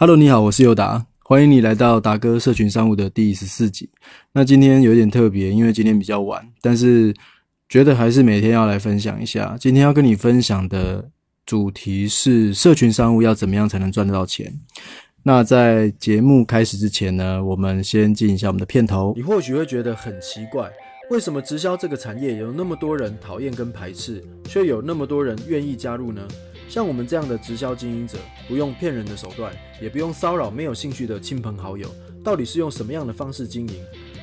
Hello，你好，我是尤达，欢迎你来到达哥社群商务的第十四集。那今天有点特别，因为今天比较晚，但是觉得还是每天要来分享一下。今天要跟你分享的主题是社群商务要怎么样才能赚得到钱。那在节目开始之前呢，我们先进一下我们的片头。你或许会觉得很奇怪，为什么直销这个产业有那么多人讨厌跟排斥，却有那么多人愿意加入呢？像我们这样的直销经营者，不用骗人的手段，也不用骚扰没有兴趣的亲朋好友，到底是用什么样的方式经营？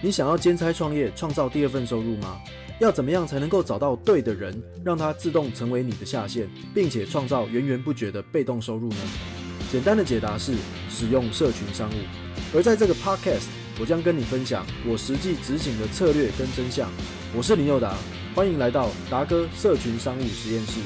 你想要兼差创业，创造第二份收入吗？要怎么样才能够找到对的人，让他自动成为你的下线，并且创造源源不绝的被动收入呢？简单的解答是使用社群商务。而在这个 podcast，我将跟你分享我实际执行的策略跟真相。我是林佑达，欢迎来到达哥社群商务实验室。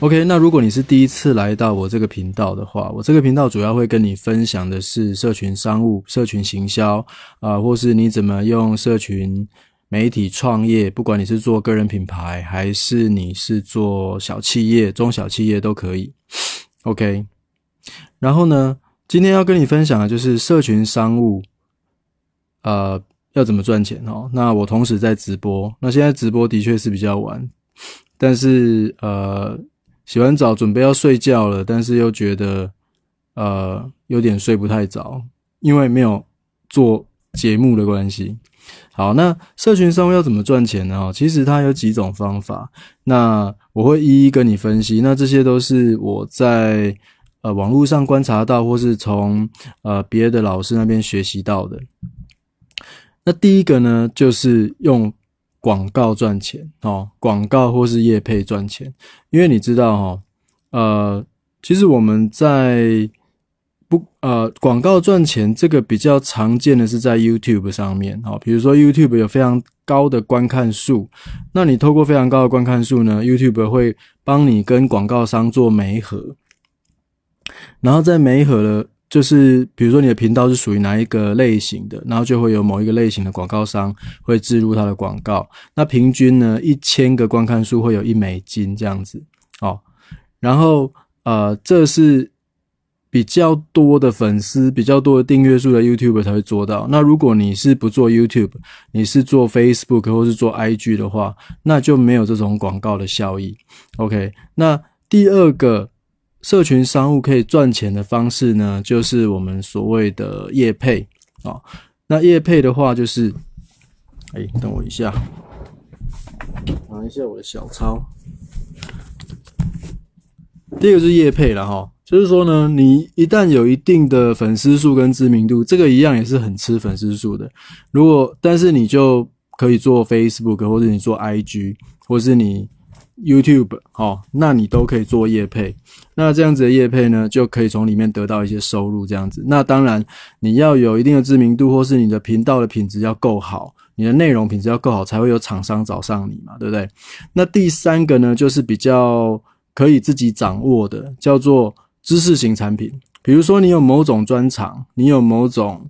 OK，那如果你是第一次来到我这个频道的话，我这个频道主要会跟你分享的是社群商务、社群行销啊，或是你怎么用社群媒体创业，不管你是做个人品牌，还是你是做小企业、中小企业都可以。OK，然后呢，今天要跟你分享的就是社群商务，呃，要怎么赚钱哦？那我同时在直播，那现在直播的确是比较晚，但是呃。洗完澡准备要睡觉了，但是又觉得呃有点睡不太着，因为没有做节目的关系。好，那社群商务要怎么赚钱呢？哦其实它有几种方法，那我会一一跟你分析。那这些都是我在呃网络上观察到，或是从呃别的老师那边学习到的。那第一个呢，就是用。广告赚钱哦，广告或是业配赚钱，因为你知道哈，呃，其实我们在不呃广告赚钱这个比较常见的是在 YouTube 上面哦，比如说 YouTube 有非常高的观看数，那你透过非常高的观看数呢，YouTube 会帮你跟广告商做媒合，然后在媒合了。就是比如说你的频道是属于哪一个类型的，然后就会有某一个类型的广告商会植入他的广告。那平均呢，一千个观看数会有一美金这样子哦。然后呃，这是比较多的粉丝、比较多的订阅数的 YouTube 才会做到。那如果你是不做 YouTube，你是做 Facebook 或是做 IG 的话，那就没有这种广告的效益。OK，那第二个。社群商务可以赚钱的方式呢，就是我们所谓的业配啊。那业配的话，就是，哎，等我一下，拿一下我的小抄。第一个是业配了哈，就是说呢，你一旦有一定的粉丝数跟知名度，这个一样也是很吃粉丝数的。如果但是你就可以做 Facebook，或者你做 IG，或是你。YouTube 哦，那你都可以做业配，那这样子的业配呢，就可以从里面得到一些收入。这样子，那当然你要有一定的知名度，或是你的频道的品质要够好，你的内容品质要够好，才会有厂商找上你嘛，对不对？那第三个呢，就是比较可以自己掌握的，叫做知识型产品。比如说你有某种专长，你有某种。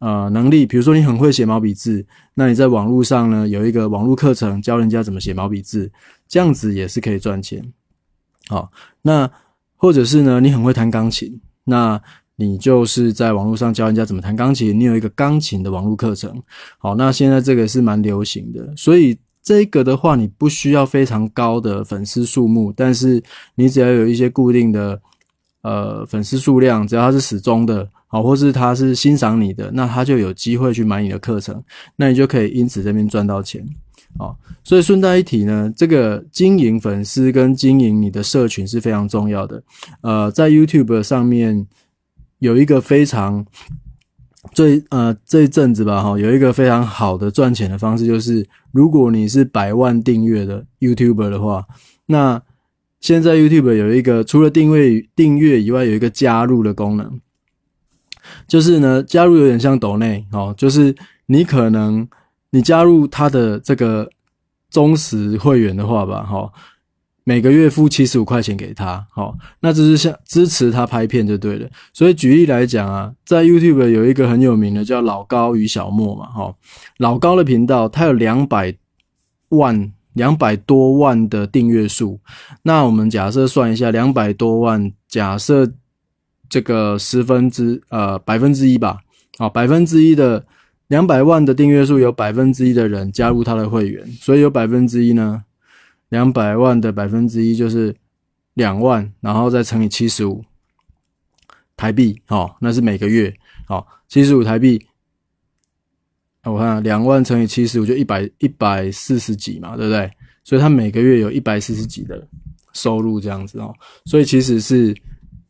呃，能力，比如说你很会写毛笔字，那你在网络上呢有一个网络课程教人家怎么写毛笔字，这样子也是可以赚钱。好，那或者是呢，你很会弹钢琴，那你就是在网络上教人家怎么弹钢琴，你有一个钢琴的网络课程。好，那现在这个是蛮流行的，所以这个的话，你不需要非常高的粉丝数目，但是你只要有一些固定的呃粉丝数量，只要它是始终的。好，或是他是欣赏你的，那他就有机会去买你的课程，那你就可以因此这边赚到钱。好，所以顺带一提呢，这个经营粉丝跟经营你的社群是非常重要的。呃，在 YouTube 上面有一个非常最呃这一阵子吧，哈，有一个非常好的赚钱的方式，就是如果你是百万订阅的 YouTuber 的话，那现在 YouTube 有一个除了订阅订阅以外，有一个加入的功能。就是呢，加入有点像抖内哦，就是你可能你加入他的这个忠实会员的话吧，哈，每个月付七十五块钱给他，好，那这是像支持他拍片就对了。所以举例来讲啊，在 YouTube 有一个很有名的叫老高与小莫嘛，哈，老高的频道他有两百万、两百多万的订阅数，那我们假设算一下，两百多万，假设。这个十分之呃百分之一吧，好，百分之一的两百万的订阅数有百分之一的人加入他的会员，所以有百分之一呢，两百万的百分之一就是两万，然后再乘以七十五台币，哦，那是每个月，哦，七十五台币，我看两万乘以七十五就一百一百四十几嘛，对不对？所以他每个月有一百四十几的收入这样子哦，所以其实是。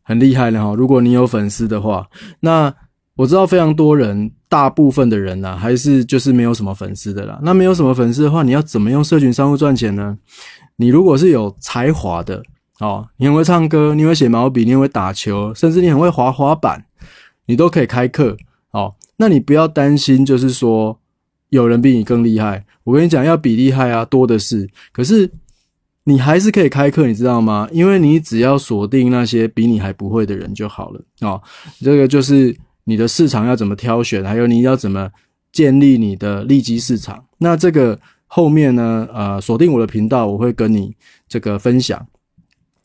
很厉害的哈！如果你有粉丝的话，那我知道非常多人，大部分的人呢，还是就是没有什么粉丝的啦。那没有什么粉丝的话，你要怎么用社群商务赚钱呢？你如果是有才华的哦，你很会唱歌，你会写毛笔，你会打球，甚至你很会滑滑板，你都可以开课哦。那你不要担心，就是说有人比你更厉害。我跟你讲，要比厉害啊，多的是。可是。你还是可以开课，你知道吗？因为你只要锁定那些比你还不会的人就好了哦。这个就是你的市场要怎么挑选，还有你要怎么建立你的利基市场。那这个后面呢？呃，锁定我的频道，我会跟你这个分享。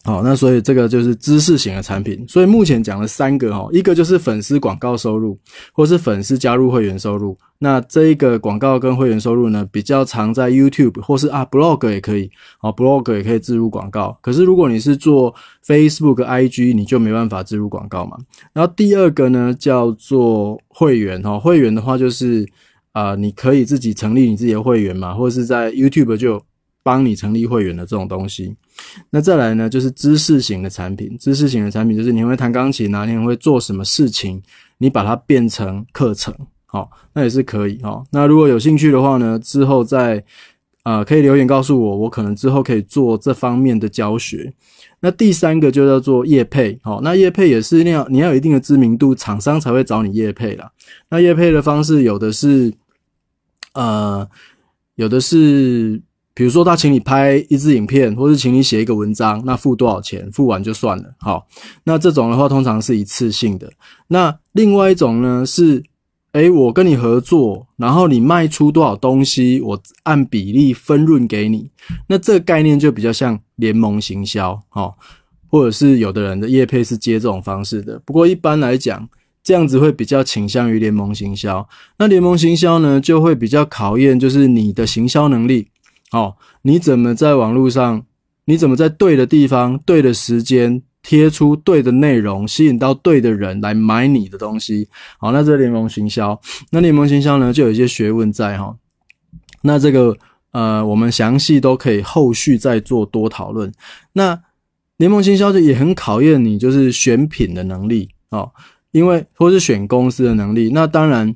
好，那所以这个就是知识型的产品。所以目前讲了三个哈，一个就是粉丝广告收入，或是粉丝加入会员收入。那这一个广告跟会员收入呢，比较常在 YouTube 或是啊 Blog 也可以，啊 Blog 也可以植入广告。可是如果你是做 Facebook、IG，你就没办法植入广告嘛。然后第二个呢，叫做会员哈，会员的话就是啊，你可以自己成立你自己的会员嘛，或者是在 YouTube 就。帮你成立会员的这种东西，那再来呢，就是知识型的产品。知识型的产品就是你会弹钢琴啊，你会做什么事情，你把它变成课程，好，那也是可以哈。那如果有兴趣的话呢，之后再啊可以留言告诉我，我可能之后可以做这方面的教学。那第三个就叫做业配，好，那业配也是那样，你要有一定的知名度，厂商才会找你业配啦。那业配的方式有的是，呃，有的是。比如说，他请你拍一支影片，或是请你写一个文章，那付多少钱？付完就算了。好，那这种的话，通常是一次性的。那另外一种呢，是，诶，我跟你合作，然后你卖出多少东西，我按比例分润给你。那这个概念就比较像联盟行销，哈，或者是有的人的业配是接这种方式的。不过一般来讲，这样子会比较倾向于联盟行销。那联盟行销呢，就会比较考验就是你的行销能力。哦，你怎么在网络上？你怎么在对的地方、对的时间贴出对的内容，吸引到对的人来买你的东西？好，那这联盟行销，那联盟行销呢，就有一些学问在哈。那这个呃，我们详细都可以后续再做多讨论。那联盟行销就也很考验你就是选品的能力哦，因为或是选公司的能力。那当然。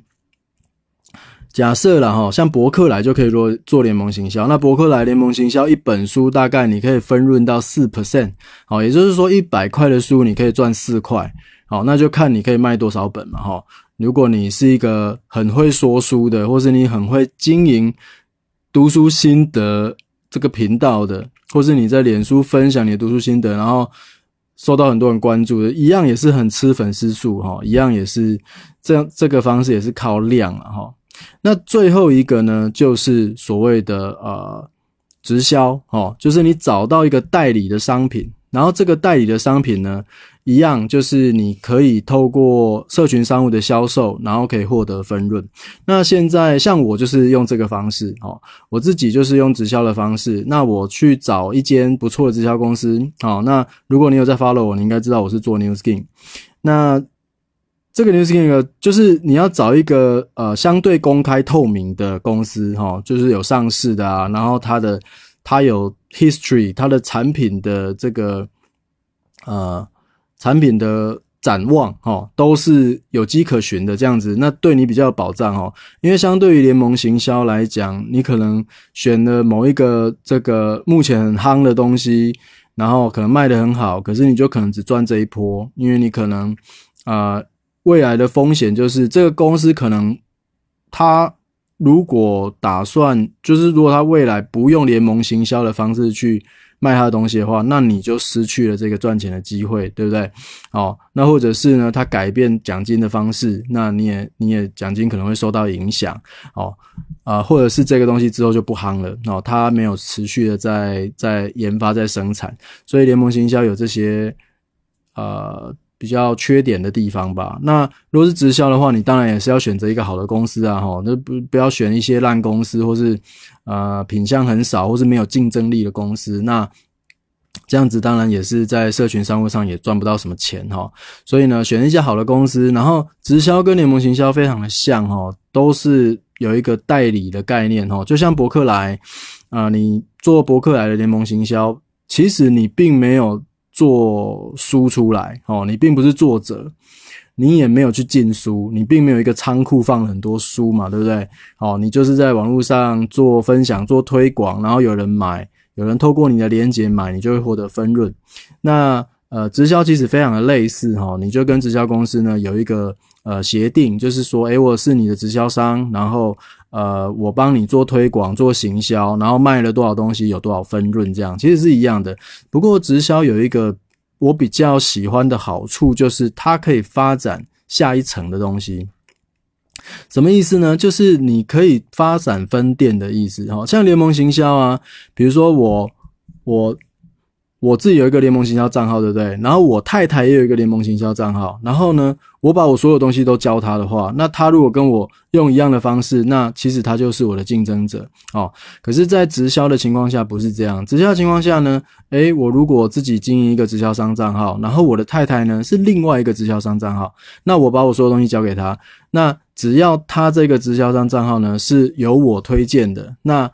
假设了哈，像博客来就可以做做联盟行销。那博客来联盟行销一本书大概你可以分润到四 percent，好，也就是说一百块的书你可以赚四块，好，那就看你可以卖多少本嘛哈。如果你是一个很会说书的，或是你很会经营读书心得这个频道的，或是你在脸书分享你的读书心得，然后受到很多人关注的，一样也是很吃粉丝数哈，一样也是这样，这个方式也是靠量了哈。那最后一个呢，就是所谓的呃直销哦，就是你找到一个代理的商品，然后这个代理的商品呢，一样就是你可以透过社群商务的销售，然后可以获得分润。那现在像我就是用这个方式哦，我自己就是用直销的方式。那我去找一间不错的直销公司哦。那如果你有在 follow 我，你应该知道我是做 New Skin。那这个 news 那个就是你要找一个呃相对公开透明的公司哈，就是有上市的啊，然后它的它有 history，它的产品的这个呃产品的展望哈，都是有迹可循的这样子，那对你比较有保障哈。因为相对于联盟行销来讲，你可能选了某一个这个目前很夯的东西，然后可能卖得很好，可是你就可能只赚这一波，因为你可能啊。未来的风险就是这个公司可能，他如果打算就是如果他未来不用联盟行销的方式去卖他的东西的话，那你就失去了这个赚钱的机会，对不对？哦，那或者是呢，他改变奖金的方式，那你也你也奖金可能会受到影响，哦，啊，或者是这个东西之后就不夯了，哦，他没有持续的在在研发在生产，所以联盟行销有这些，呃。比较缺点的地方吧。那如果是直销的话，你当然也是要选择一个好的公司啊，哈，那不不要选一些烂公司，或是呃品相很少，或是没有竞争力的公司。那这样子当然也是在社群商务上也赚不到什么钱哈。所以呢，选一家好的公司，然后直销跟联盟行销非常的像哈，都是有一个代理的概念哈，就像博客来啊，你做博客来的联盟行销，其实你并没有。做书出来哦，你并不是作者，你也没有去进书，你并没有一个仓库放很多书嘛，对不对？哦，你就是在网络上做分享、做推广，然后有人买，有人透过你的链接买，你就会获得分润。那呃，直销其实非常的类似哈，你就跟直销公司呢有一个呃协定，就是说，诶，我是你的直销商，然后。呃，我帮你做推广、做行销，然后卖了多少东西，有多少分润，这样其实是一样的。不过直销有一个我比较喜欢的好处，就是它可以发展下一层的东西。什么意思呢？就是你可以发展分店的意思，哈，像联盟行销啊，比如说我我。我自己有一个联盟行销账号，对不对？然后我太太也有一个联盟行销账号。然后呢，我把我所有东西都教他的话，那他如果跟我用一样的方式，那其实他就是我的竞争者哦。可是，在直销的情况下不是这样。直销情况下呢，诶，我如果自己经营一个直销商账号，然后我的太太呢是另外一个直销商账号，那我把我所有东西交给他，那只要他这个直销商账号呢是由我推荐的，那。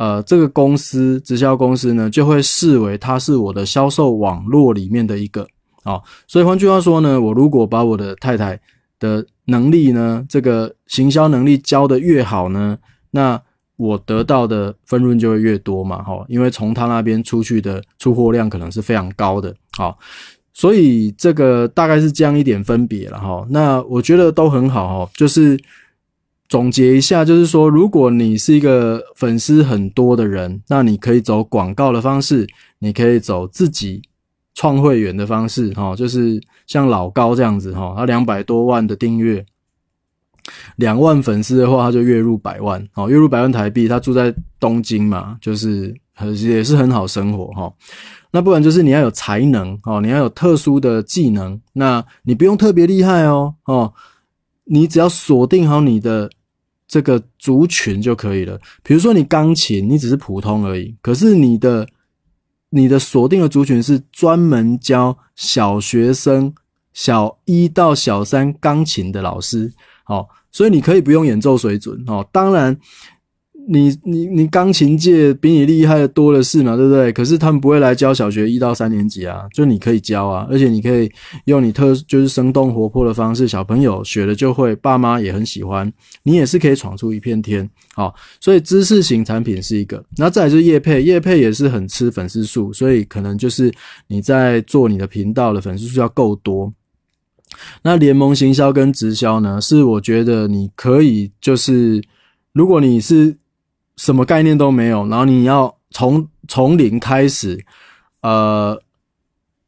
呃，这个公司直销公司呢，就会视为它是我的销售网络里面的一个哦。所以换句话说呢，我如果把我的太太的能力呢，这个行销能力教的越好呢，那我得到的分润就会越多嘛，哈。因为从他那边出去的出货量可能是非常高的，好，所以这个大概是这样一点分别了，哈。那我觉得都很好，哈，就是。总结一下，就是说，如果你是一个粉丝很多的人，那你可以走广告的方式，你可以走自己创会员的方式，哈，就是像老高这样子，哈，他两百多万的订阅，两万粉丝的话，他就月入百万，哦，月入百万台币，他住在东京嘛，就是也是很好生活，哈。那不然就是你要有才能，哦，你要有特殊的技能，那你不用特别厉害哦，哦，你只要锁定好你的。这个族群就可以了。比如说你钢琴，你只是普通而已，可是你的你的锁定的族群是专门教小学生小一到小三钢琴的老师，好，所以你可以不用演奏水准，哦，当然。你你你钢琴界比你厉害的多的是嘛，对不对？可是他们不会来教小学一到三年级啊，就你可以教啊，而且你可以用你特就是生动活泼的方式，小朋友学了就会，爸妈也很喜欢，你也是可以闯出一片天。好，所以知识型产品是一个，那再就是叶配，叶配也是很吃粉丝数，所以可能就是你在做你的频道的粉丝数要够多。那联盟行销跟直销呢，是我觉得你可以就是如果你是。什么概念都没有，然后你要从从零开始，呃，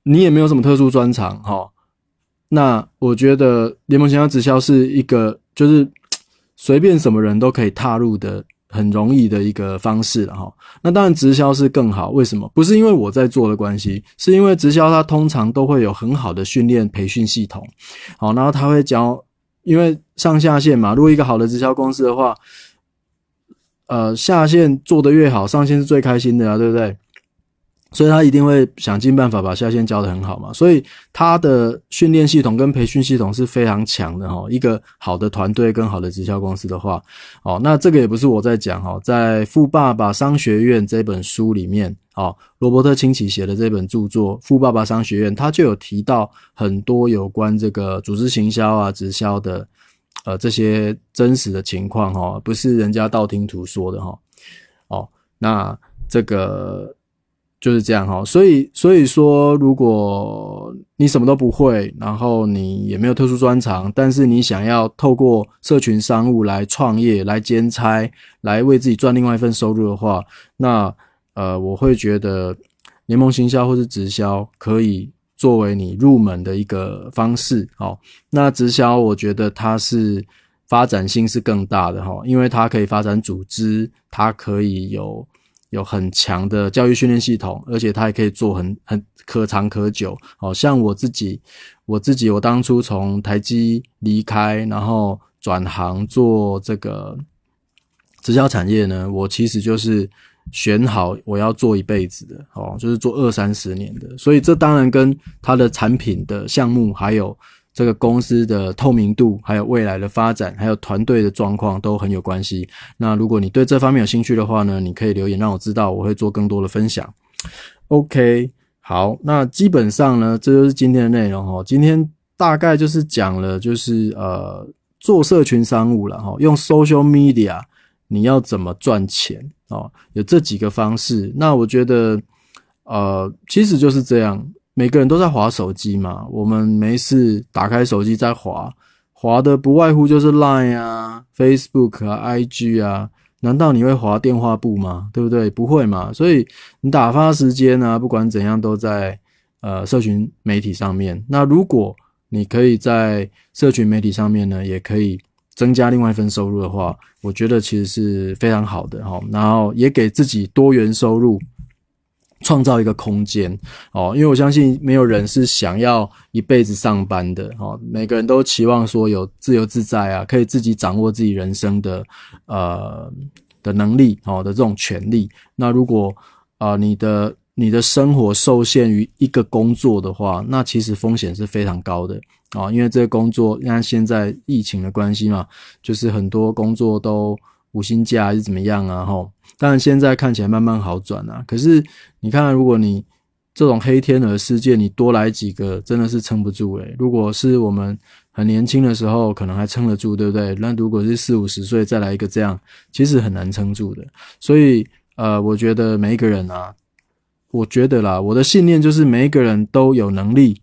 你也没有什么特殊专长哈。那我觉得联盟行销直销是一个，就是随便什么人都可以踏入的很容易的一个方式了哈。那当然直销是更好，为什么？不是因为我在做的关系，是因为直销它通常都会有很好的训练培训系统，好，然后他会教，因为上下线嘛。如果一个好的直销公司的话。呃，下线做得越好，上线是最开心的啊，对不对？所以他一定会想尽办法把下线教得很好嘛。所以他的训练系统跟培训系统是非常强的哈。一个好的团队跟好的直销公司的话，哦，那这个也不是我在讲哈，在《富爸爸商学院》这本书里面，哦，罗伯特清崎写的这本著作《富爸爸商学院》，他就有提到很多有关这个组织行销啊、直销的。呃，这些真实的情况哈，不是人家道听途说的哈。哦，那这个就是这样哈。所以，所以说，如果你什么都不会，然后你也没有特殊专长，但是你想要透过社群商务来创业、来兼差、来为自己赚另外一份收入的话，那呃，我会觉得联盟行销或是直销可以。作为你入门的一个方式，好，那直销我觉得它是发展性是更大的哈，因为它可以发展组织，它可以有有很强的教育训练系统，而且它也可以做很很可长可久。好像我自己，我自己，我当初从台积离开，然后转行做这个直销产业呢，我其实就是选好我要做一辈子的哦，就是做二三十年的。所以这当然跟它的产品的项目，还有这个公司的透明度，还有未来的发展，还有团队的状况都很有关系。那如果你对这方面有兴趣的话呢，你可以留言让我知道，我会做更多的分享。OK。好，那基本上呢，这就是今天的内容哦。今天大概就是讲了，就是呃，做社群商务了哈，用 social media 你要怎么赚钱哦？有这几个方式。那我觉得，呃，其实就是这样，每个人都在划手机嘛。我们没事打开手机在划，划的不外乎就是 Line 啊、Facebook 啊、IG 啊。难道你会划电话簿吗？对不对？不会嘛。所以你打发时间呢，不管怎样都在呃社群媒体上面。那如果你可以在社群媒体上面呢，也可以增加另外一份收入的话，我觉得其实是非常好的哈。然后也给自己多元收入。创造一个空间哦，因为我相信没有人是想要一辈子上班的哦，每个人都期望说有自由自在啊，可以自己掌握自己人生的呃的能力哦的这种权利。那如果啊你的你的生活受限于一个工作的话，那其实风险是非常高的啊，因为这个工作，你看现在疫情的关系嘛，就是很多工作都。五星假还是怎么样啊？吼，当然现在看起来慢慢好转啊。可是你看，如果你这种黑天鹅事件，你多来几个，真的是撑不住诶。如果是我们很年轻的时候，可能还撑得住，对不对？那如果是四五十岁再来一个这样，其实很难撑住的。所以，呃，我觉得每一个人啊，我觉得啦，我的信念就是每一个人都有能力，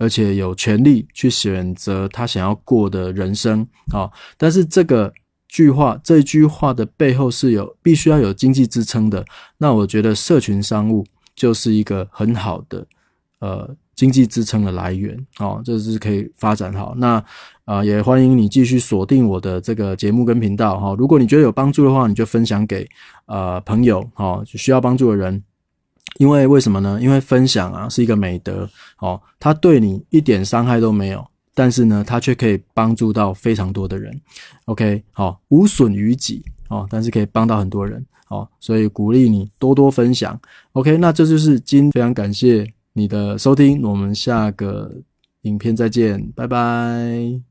而且有权利去选择他想要过的人生啊。但是这个。句话，这句话的背后是有必须要有经济支撑的。那我觉得社群商务就是一个很好的呃经济支撑的来源哦，这是可以发展好。那啊，也欢迎你继续锁定我的这个节目跟频道哈。如果你觉得有帮助的话，你就分享给呃朋友哈，需要帮助的人。因为为什么呢？因为分享啊是一个美德哦，它对你一点伤害都没有。但是呢，它却可以帮助到非常多的人，OK，好，无损于己哦，但是可以帮到很多人哦，所以鼓励你多多分享，OK，那这就是今非常感谢你的收听，我们下个影片再见，拜拜。